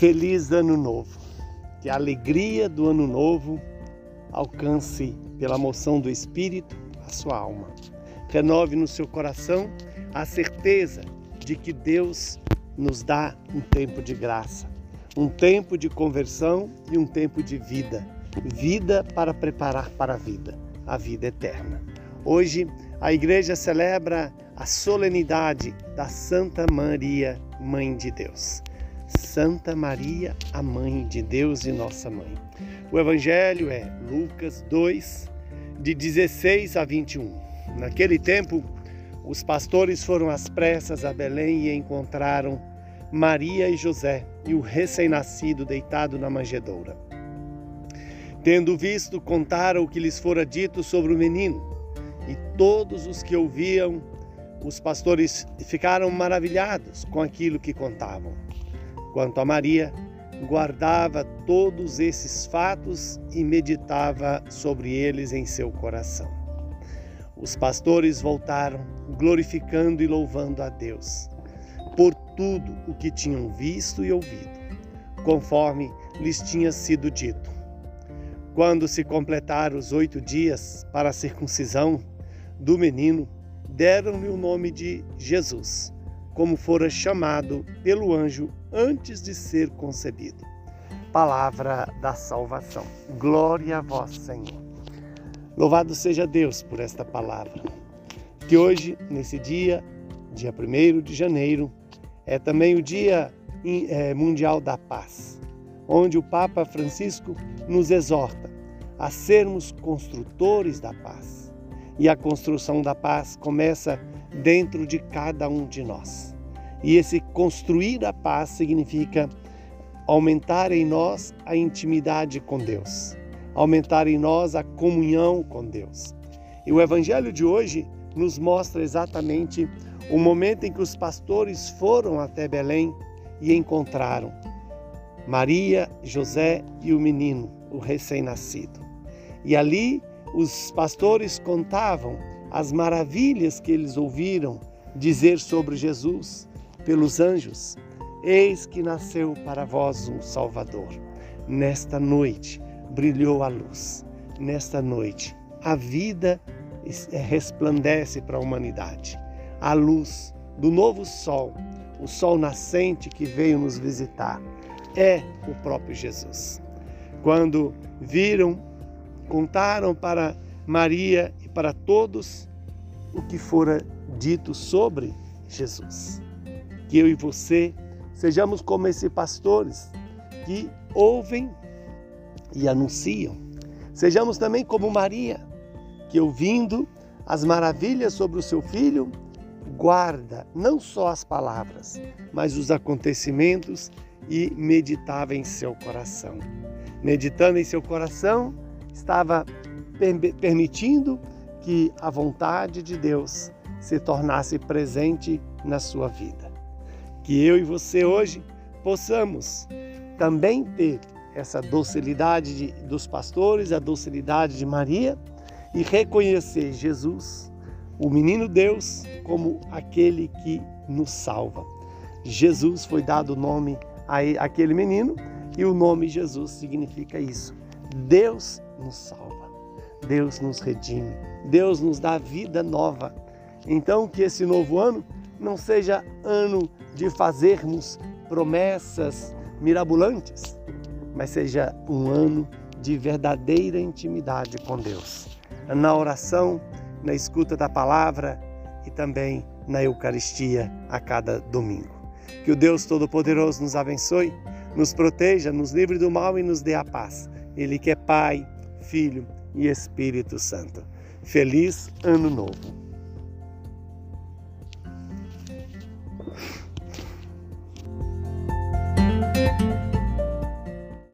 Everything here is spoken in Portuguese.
Feliz Ano Novo. Que a alegria do Ano Novo alcance pela moção do Espírito a sua alma. Renove no seu coração a certeza de que Deus nos dá um tempo de graça, um tempo de conversão e um tempo de vida. Vida para preparar para a vida, a vida eterna. Hoje, a igreja celebra a solenidade da Santa Maria, Mãe de Deus. Santa Maria, a Mãe de Deus e nossa Mãe. O Evangelho é Lucas 2, de 16 a 21. Naquele tempo, os pastores foram às pressas a Belém e encontraram Maria e José e o recém-nascido deitado na manjedoura. Tendo visto, contaram o que lhes fora dito sobre o menino, e todos os que ouviam, os pastores ficaram maravilhados com aquilo que contavam. Quanto a Maria, guardava todos esses fatos e meditava sobre eles em seu coração. Os pastores voltaram, glorificando e louvando a Deus por tudo o que tinham visto e ouvido, conforme lhes tinha sido dito. Quando se completaram os oito dias para a circuncisão do menino, deram-lhe o nome de Jesus como fora chamado pelo anjo antes de ser concebido. Palavra da salvação. Glória a vós, Senhor. Louvado seja Deus por esta palavra. Que hoje, nesse dia, dia 1 de janeiro, é também o Dia é, Mundial da Paz, onde o Papa Francisco nos exorta a sermos construtores da paz. E a construção da paz começa dentro de cada um de nós. E esse construir a paz significa aumentar em nós a intimidade com Deus, aumentar em nós a comunhão com Deus. E o evangelho de hoje nos mostra exatamente o momento em que os pastores foram até Belém e encontraram Maria, José e o menino, o recém-nascido. E ali os pastores contavam as maravilhas que eles ouviram dizer sobre Jesus pelos anjos: Eis que nasceu para vós um Salvador. Nesta noite brilhou a luz. Nesta noite a vida é, resplandece para a humanidade. A luz do novo sol, o sol nascente que veio nos visitar, é o próprio Jesus. Quando viram, contaram para Maria e para todos o que fora dito sobre Jesus. Que eu e você sejamos como esses pastores que ouvem e anunciam. Sejamos também como Maria, que ouvindo as maravilhas sobre o seu filho, guarda não só as palavras, mas os acontecimentos e meditava em seu coração. Meditando em seu coração, estava permitindo que a vontade de Deus se tornasse presente na sua vida. Que eu e você hoje possamos também ter essa docilidade de, dos pastores, a docilidade de Maria e reconhecer Jesus, o menino Deus, como aquele que nos salva. Jesus foi dado o nome a aquele menino e o nome Jesus significa isso. Deus nos salva. Deus nos redime, Deus nos dá vida nova. Então, que esse novo ano não seja ano de fazermos promessas mirabolantes, mas seja um ano de verdadeira intimidade com Deus. Na oração, na escuta da palavra e também na Eucaristia a cada domingo. Que o Deus Todo-Poderoso nos abençoe, nos proteja, nos livre do mal e nos dê a paz. Ele que é Pai, Filho e Espírito Santo. Feliz Ano Novo!